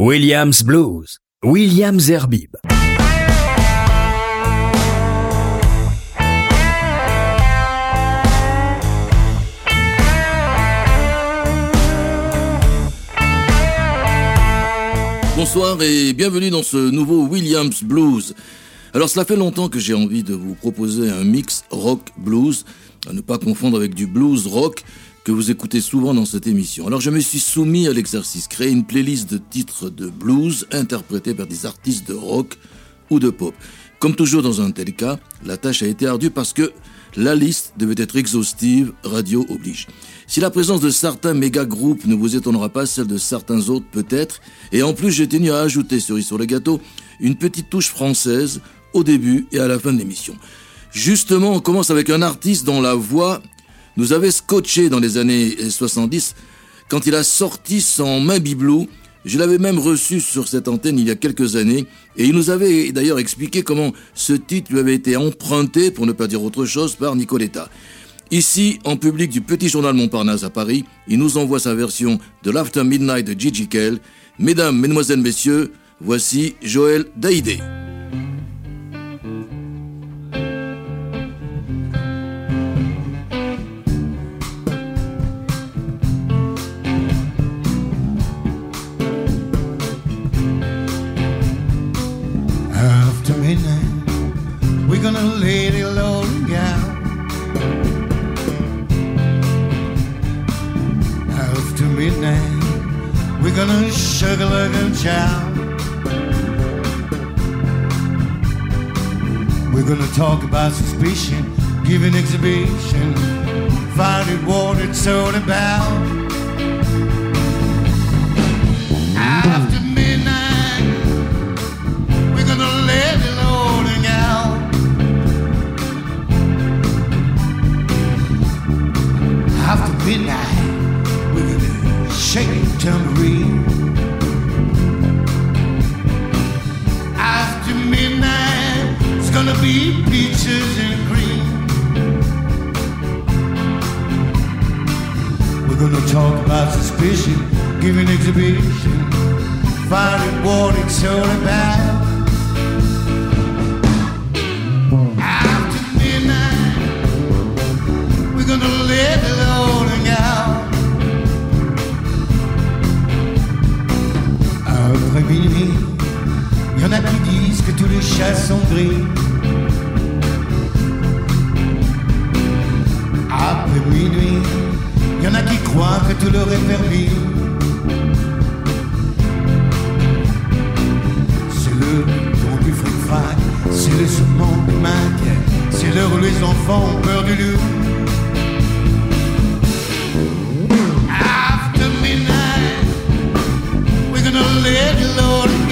Williams Blues, Williams Zerbib. Bonsoir et bienvenue dans ce nouveau Williams Blues. Alors cela fait longtemps que j'ai envie de vous proposer un mix rock blues, à ne pas confondre avec du blues rock que vous écoutez souvent dans cette émission. Alors je me suis soumis à l'exercice, créer une playlist de titres de blues interprétés par des artistes de rock ou de pop. Comme toujours dans un tel cas, la tâche a été ardue parce que la liste devait être exhaustive, radio oblige. Si la présence de certains méga groupes ne vous étonnera pas, celle de certains autres peut-être, et en plus j'ai tenu à ajouter, cerise sur le gâteau, une petite touche française au début et à la fin de l'émission. Justement, on commence avec un artiste dont la voix nous avait scotché dans les années 70 quand il a sorti son main bibelot. Je l'avais même reçu sur cette antenne il y a quelques années et il nous avait d'ailleurs expliqué comment ce titre lui avait été emprunté, pour ne pas dire autre chose, par Nicoletta. Ici, en public du Petit Journal Montparnasse à Paris, il nous envoie sa version de l'After Midnight de Gigi Kell. Mesdames, Mesdemoiselles, Messieurs, voici Joël Daïdé. We're gonna lay low down. After midnight, we're gonna sugar like a child. We're gonna talk about suspicion, give an exhibition, find it what it's all about. Tambourine. After midnight, it's gonna be peaches and cream. We're gonna talk about suspicion, give an exhibition, find out what it's all about. Tous les chats sont gris. Après minuit, y en a qui croient que tout leur est permis. C'est le ton du fric-frac, c'est le saumon du Mac, c'est l'heure où les enfants ont peur du loup. After midnight, we're gonna let loading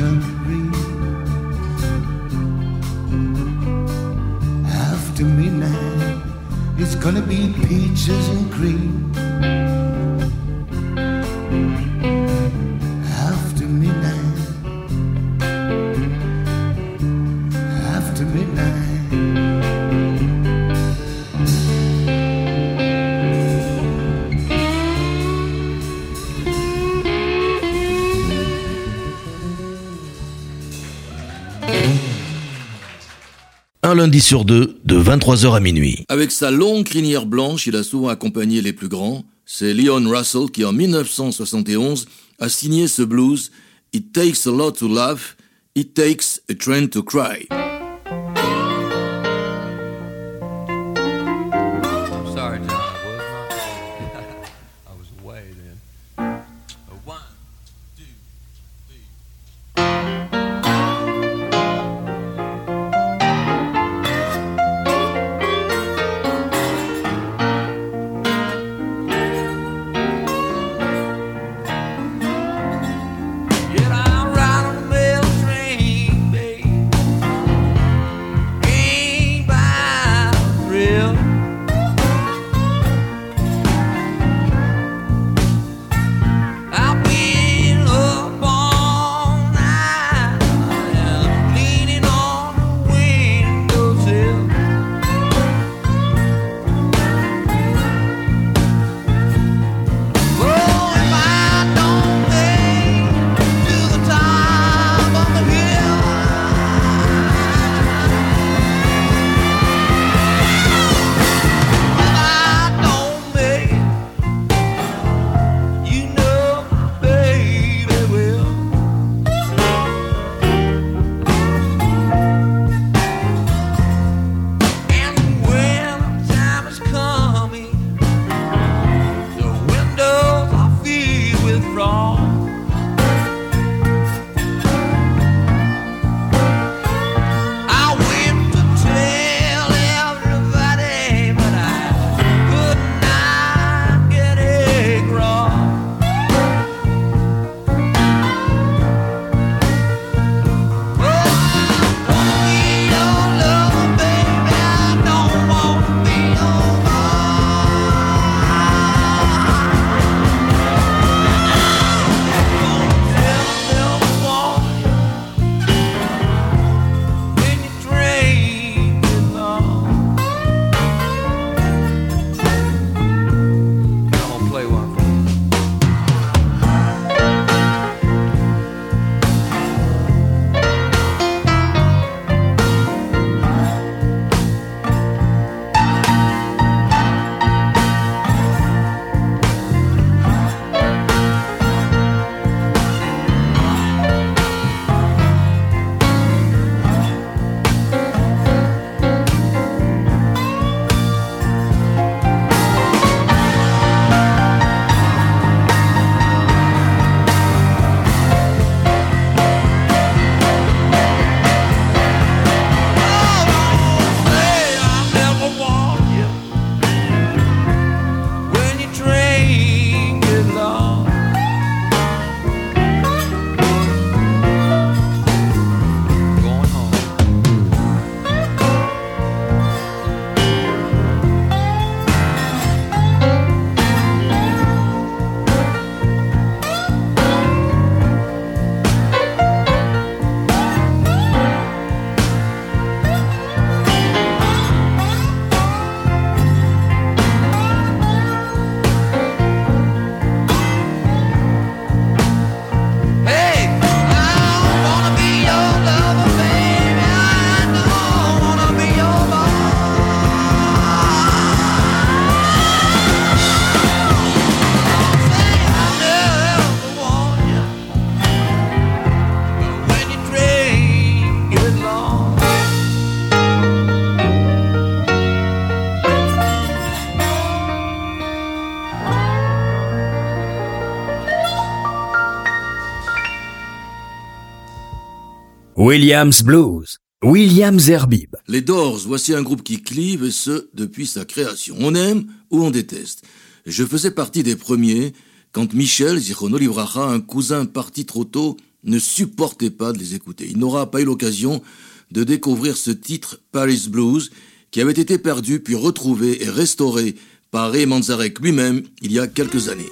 century. After midnight, it's gonna be peaches and cream. lundi sur deux, de 23h à minuit. Avec sa longue crinière blanche, il a souvent accompagné les plus grands. C'est Leon Russell qui, en 1971, a signé ce blues It takes a lot to laugh, it takes a train to cry. Williams Blues, Williams Herbib. Les Doors, voici un groupe qui clive, et ce, depuis sa création. On aime ou on déteste. Je faisais partie des premiers quand Michel Zichrono Libracha, un cousin parti trop tôt, ne supportait pas de les écouter. Il n'aura pas eu l'occasion de découvrir ce titre Paris Blues qui avait été perdu puis retrouvé et restauré par Ray Manzarek lui-même il y a quelques années.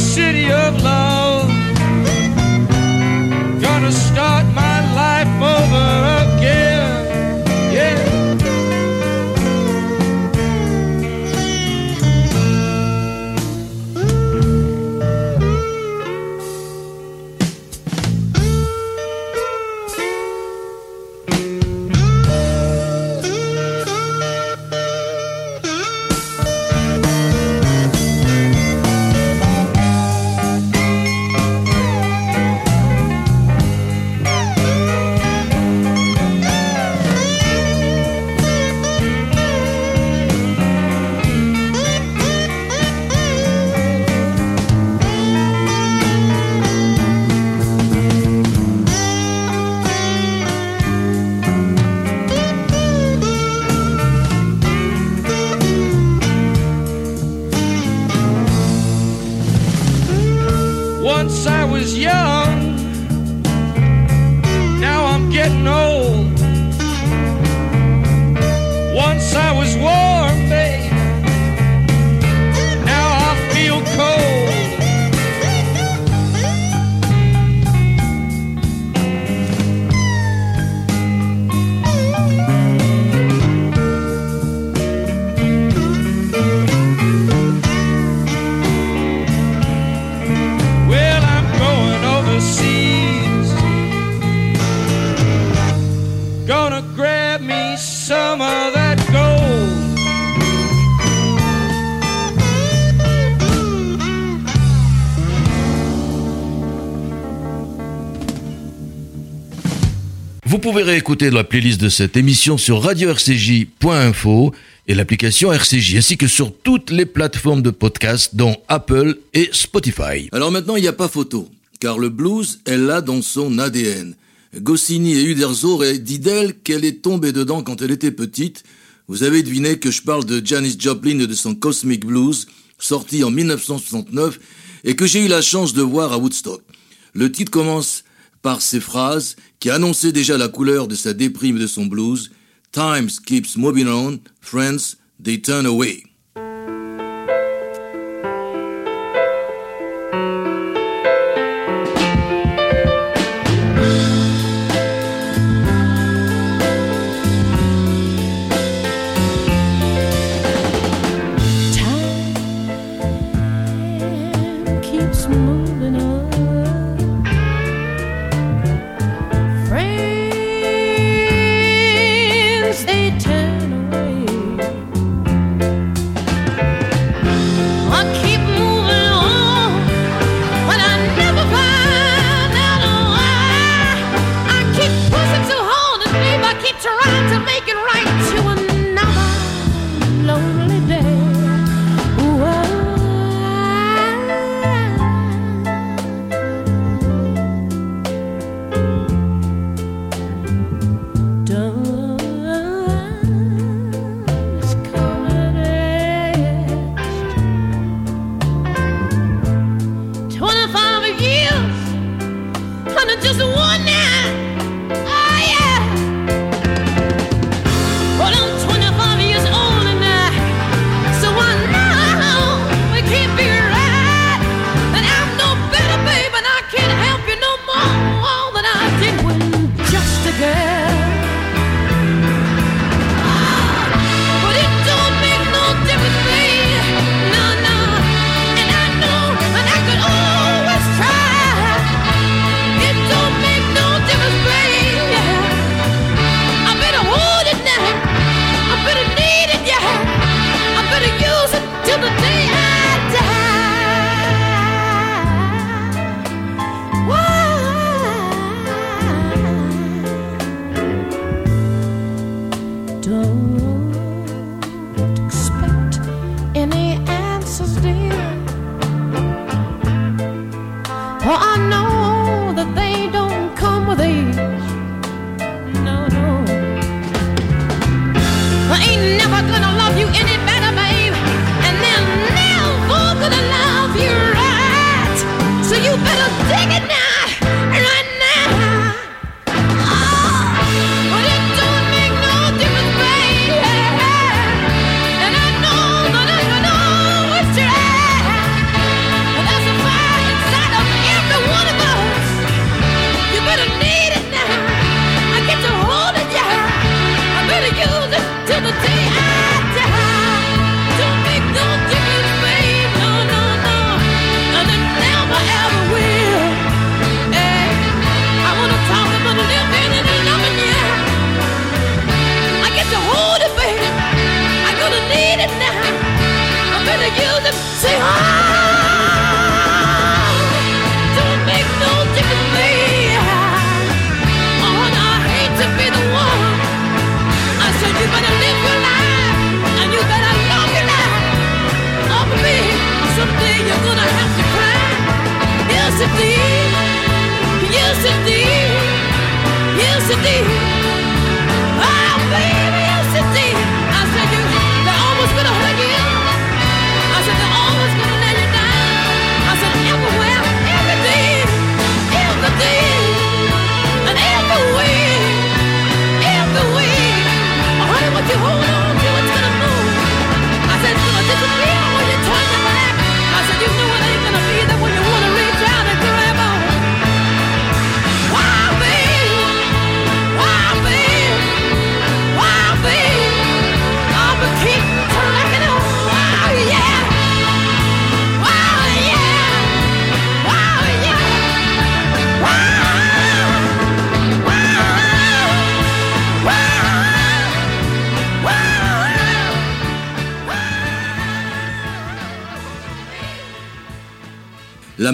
City of love. Vous pouvez réécouter la playlist de cette émission sur radio-rcj.info et l'application RCJ, ainsi que sur toutes les plateformes de podcast, dont Apple et Spotify. Alors maintenant, il n'y a pas photo, car le blues est là dans son ADN. Goscinny et Uderzo dit d'elle qu'elle est tombée dedans quand elle était petite. Vous avez deviné que je parle de Janis Joplin et de son Cosmic Blues, sorti en 1969, et que j'ai eu la chance de voir à Woodstock. Le titre commence par ces phrases qui annonçait déjà la couleur de sa déprime et de son blues, Times keeps moving on, friends, they turn away.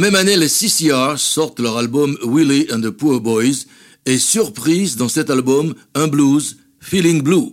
Même année, les CCR sortent leur album Willie and the Poor Boys et surprise dans cet album, un blues, Feeling Blue.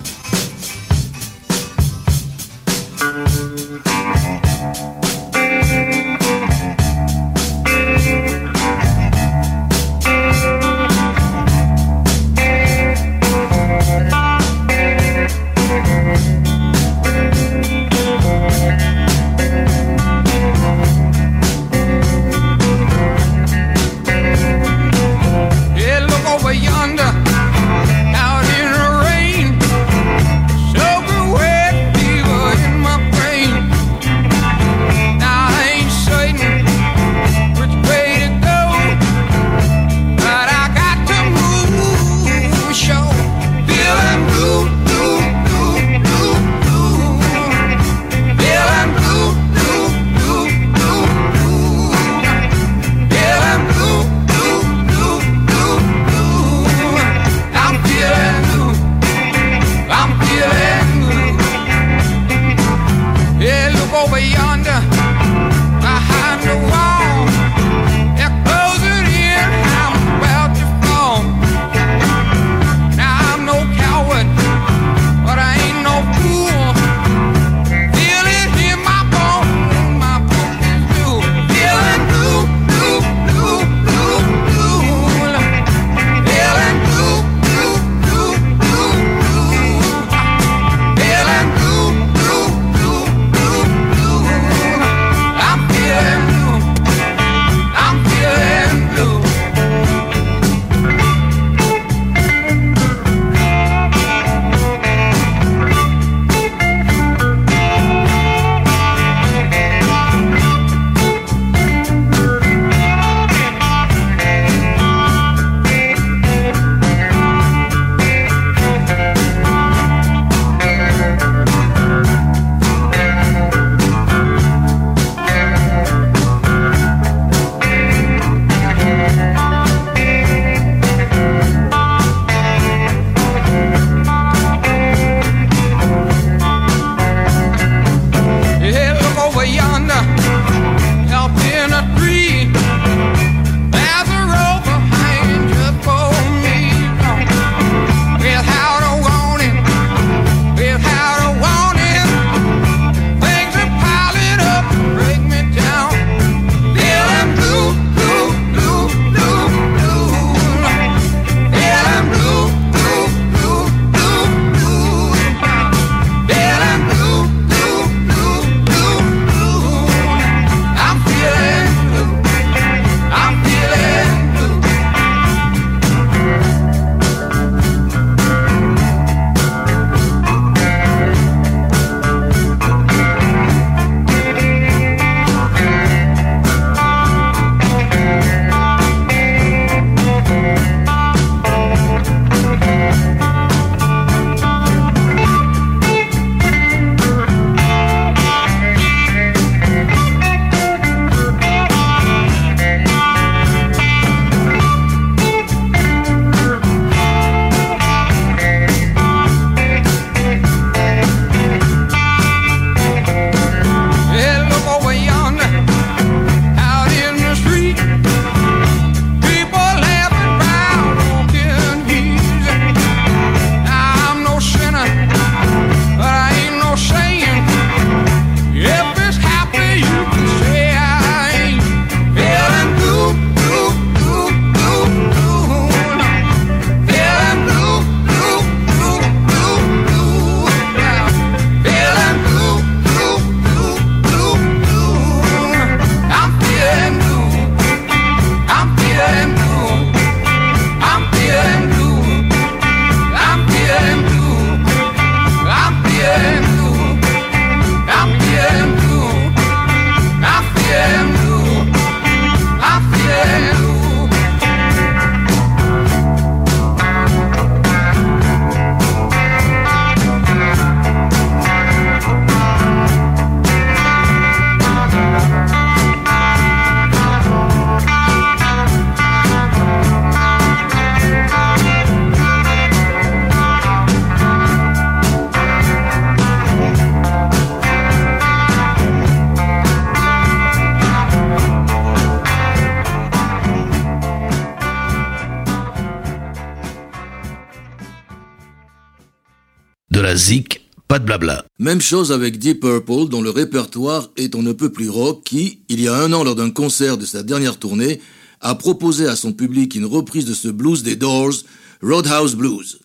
Même chose avec Deep Purple, dont le répertoire est on ne peut plus rock, qui, il y a un an lors d'un concert de sa dernière tournée, a proposé à son public une reprise de ce blues des Doors, Roadhouse Blues.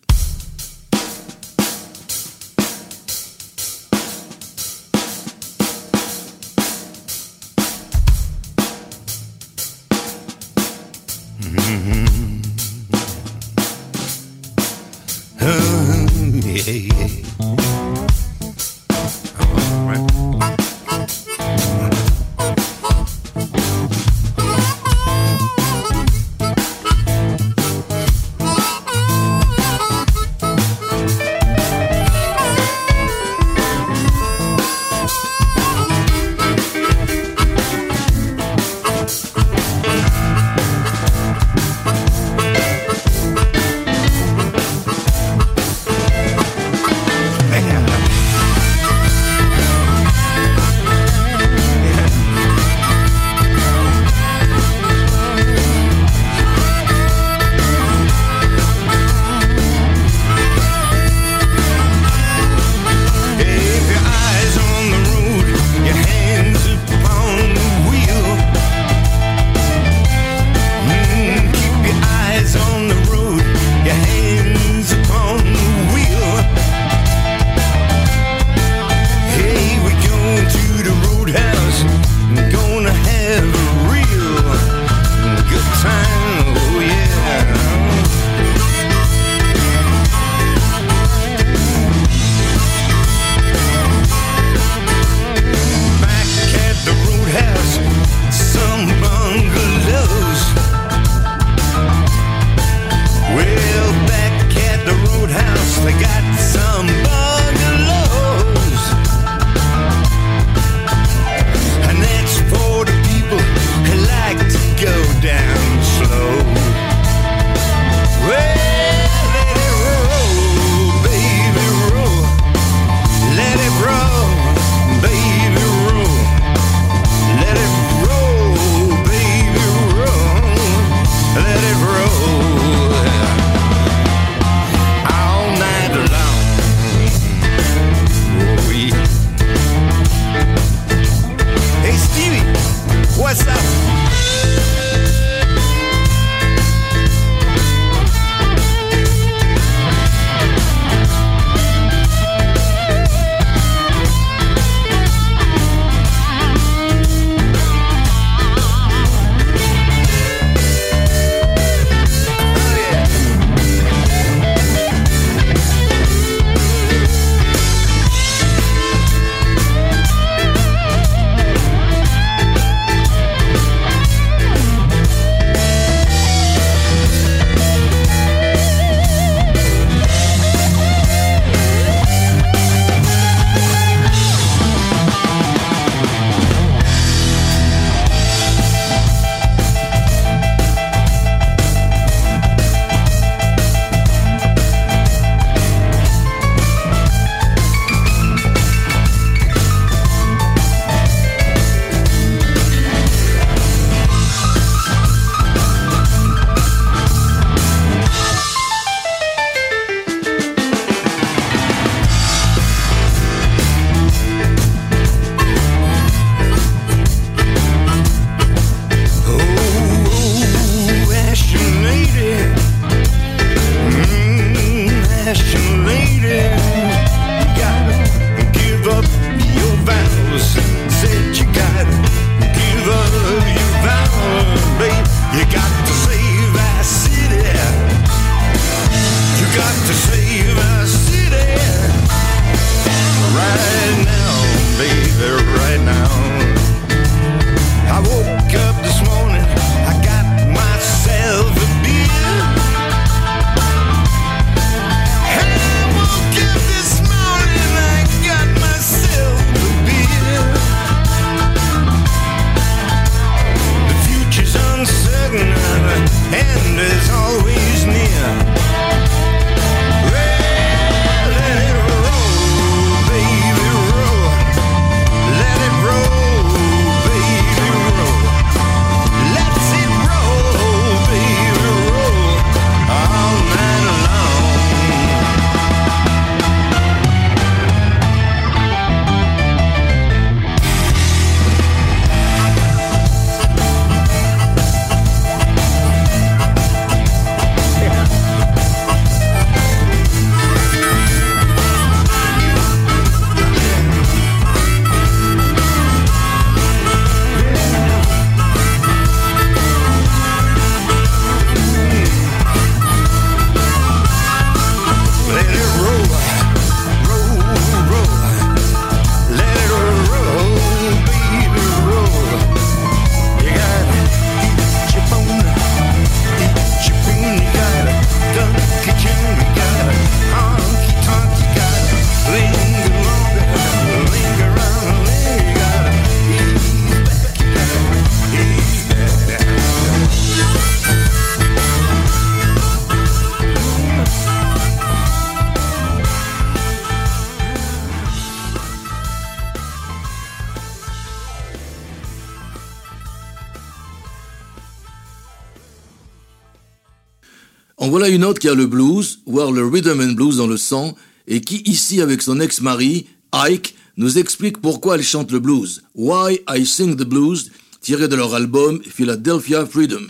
qui a le blues, voire le rhythm and blues dans le sang, et qui ici avec son ex-mari, Ike, nous explique pourquoi elle chante le blues. Why I Sing the Blues, tiré de leur album Philadelphia Freedom.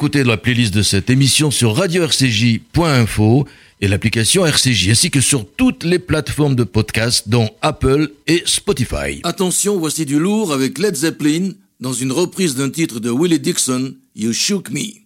écouter la playlist de cette émission sur radio-rcj.info et l'application RCJ, ainsi que sur toutes les plateformes de podcast, dont Apple et Spotify. Attention, voici du lourd avec Led Zeppelin dans une reprise d'un titre de Willie Dixon, You Shook Me.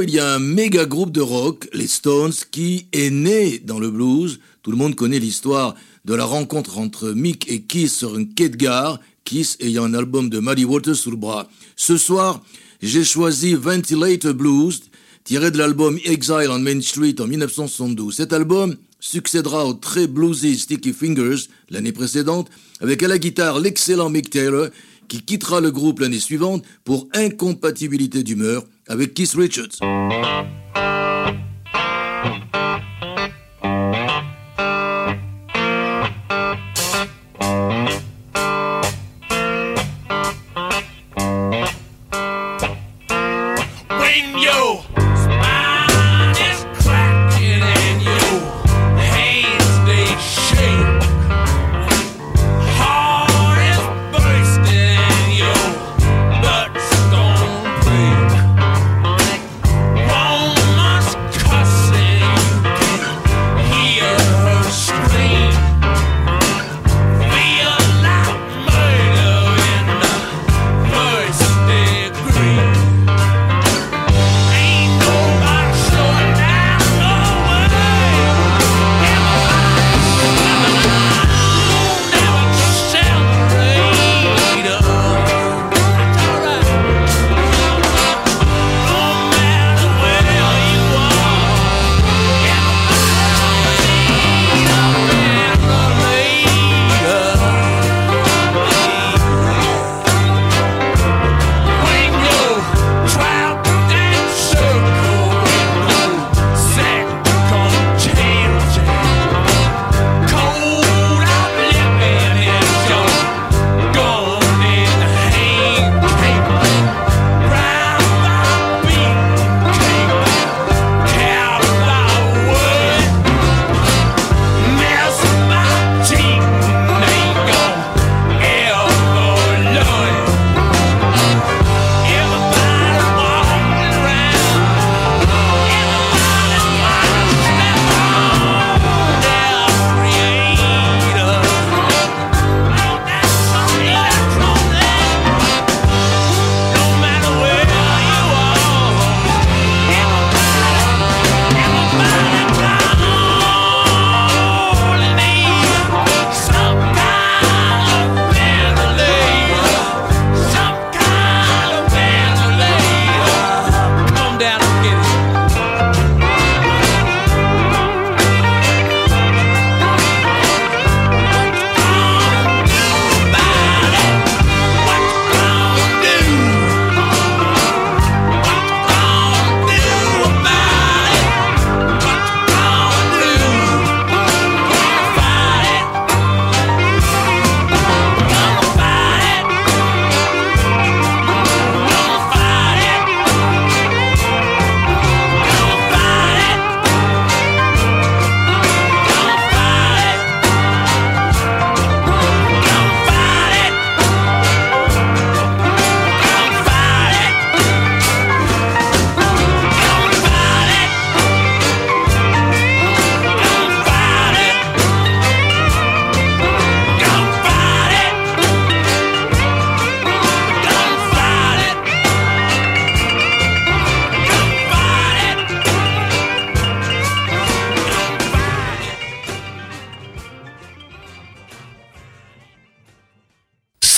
Il y a un méga groupe de rock, les Stones, qui est né dans le blues. Tout le monde connaît l'histoire de la rencontre entre Mick et Kiss sur un quai de gare, ayant un album de Muddy Waters sous le bras. Ce soir, j'ai choisi Ventilator Blues, tiré de l'album Exile on Main Street en 1972. Cet album succédera au très bluesy Sticky Fingers l'année précédente, avec à la guitare l'excellent Mick Taylor, qui quittera le groupe l'année suivante pour incompatibilité d'humeur avec Keith Richards.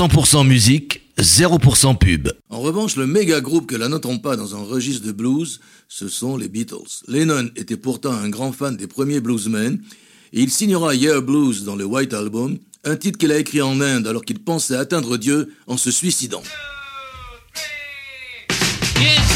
100% musique, 0% pub. En revanche, le méga groupe que la notons pas dans un registre de blues, ce sont les Beatles. Lennon était pourtant un grand fan des premiers bluesmen, et il signera Yeah Blues dans le White Album, un titre qu'il a écrit en Inde alors qu'il pensait atteindre Dieu en se suicidant. Yes,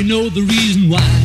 you know the reason why.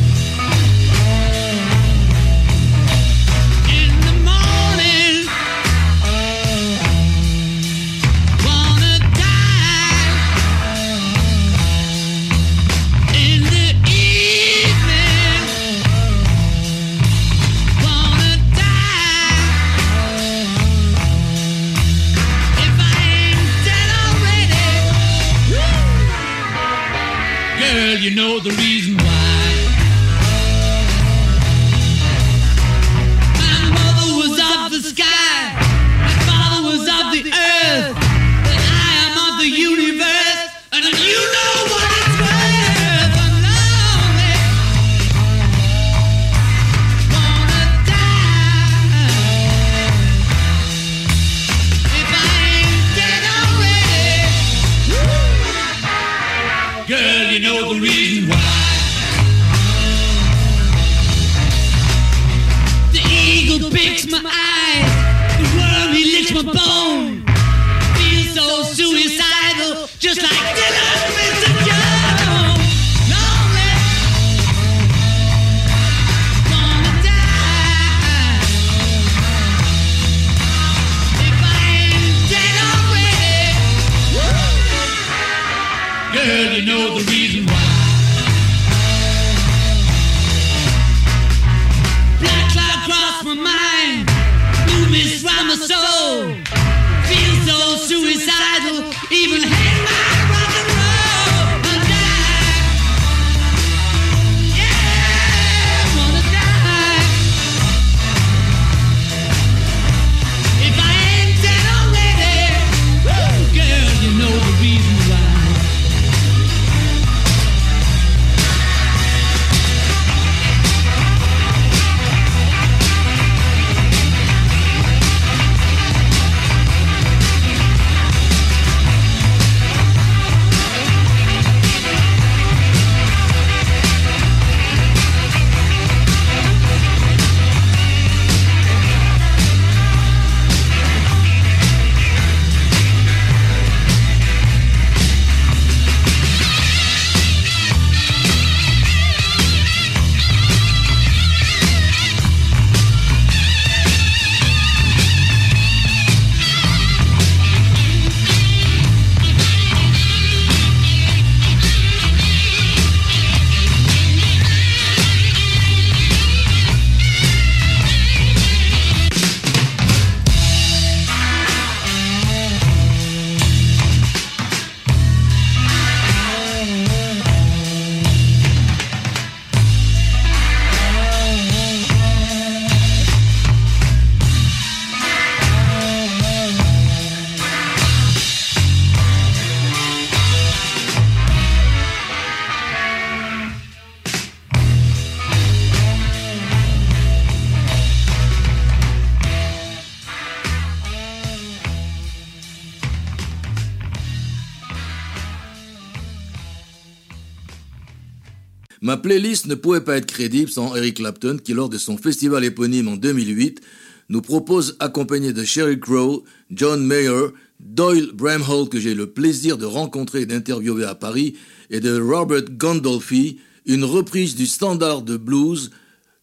Playlist ne pouvait pas être crédible sans Eric Clapton qui, lors de son festival éponyme en 2008, nous propose, accompagné de Sherry Crow, John Mayer, Doyle Bramhall que j'ai le plaisir de rencontrer et d'interviewer à Paris, et de Robert Gondolfi, une reprise du standard de blues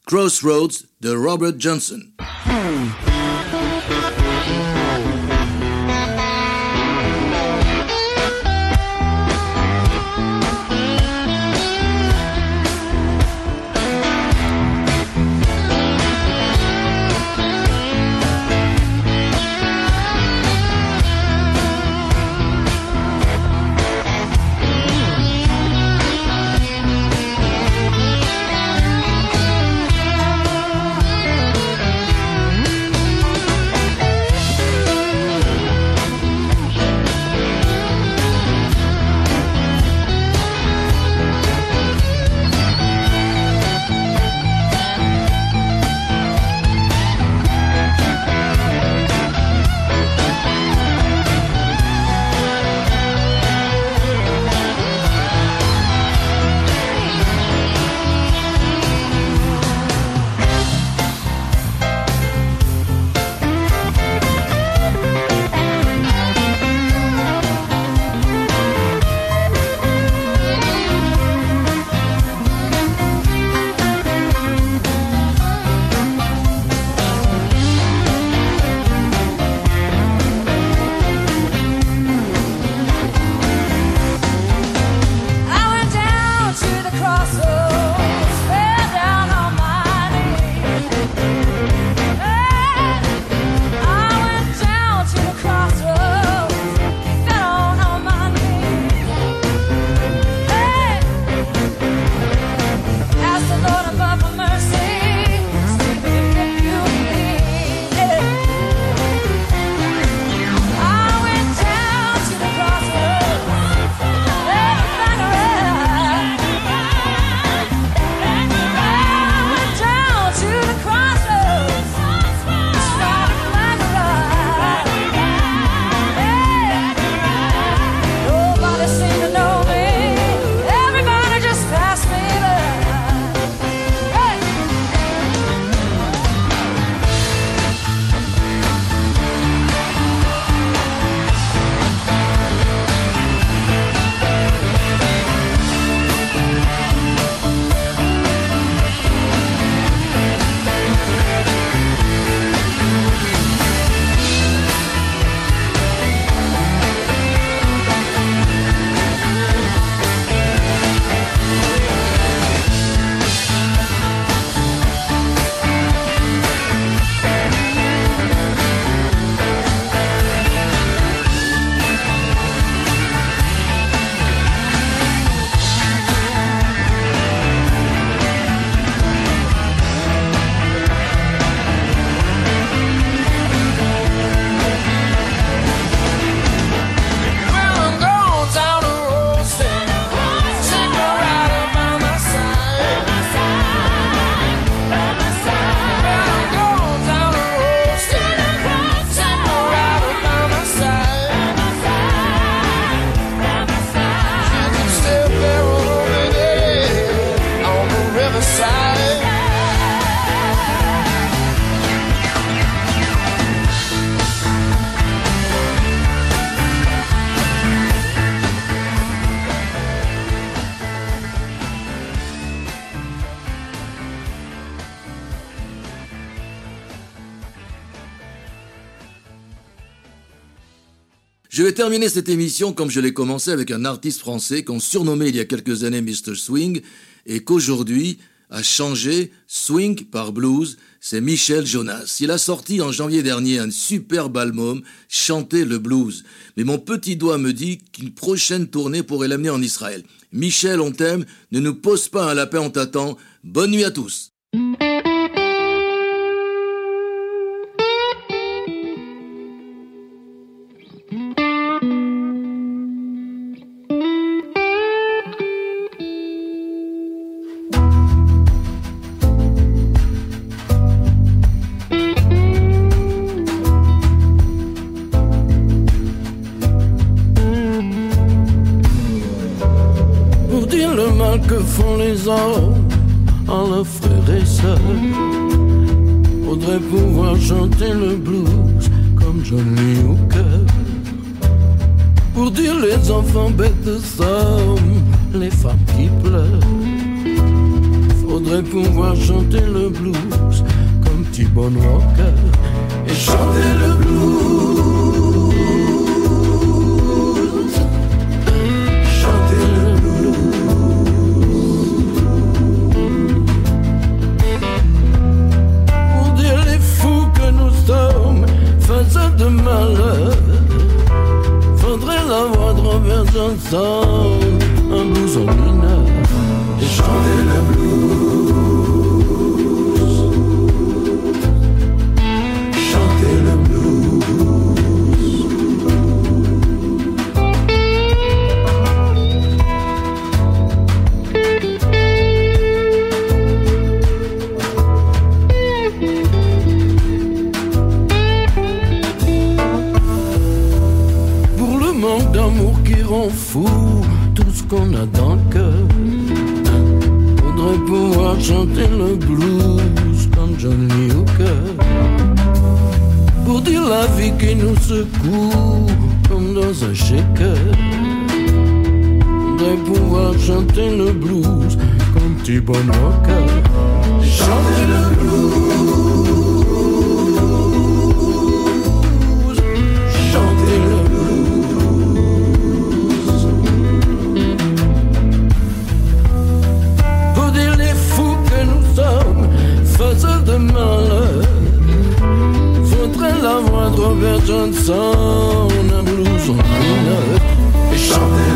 Crossroads de Robert Johnson. Thank Je vais terminer cette émission comme je l'ai commencé avec un artiste français qu'on surnommait il y a quelques années Mr. Swing et qu'aujourd'hui a changé Swing par Blues, c'est Michel Jonas. Il a sorti en janvier dernier un superbe album, Chanter le blues. Mais mon petit doigt me dit qu'une prochaine tournée pourrait l'amener en Israël. Michel, on t'aime, ne nous pose pas un lapin, on t'attend. Bonne nuit à tous. Faudrait pouvoir chanter le blues comme T-Bone Walker. Chanter le blues. Chanter le pour dire les fous que nous sommes, faiseurs de malheur. Faudrait la voix de Robert Johnson, un blues en mineur, et chanter blues.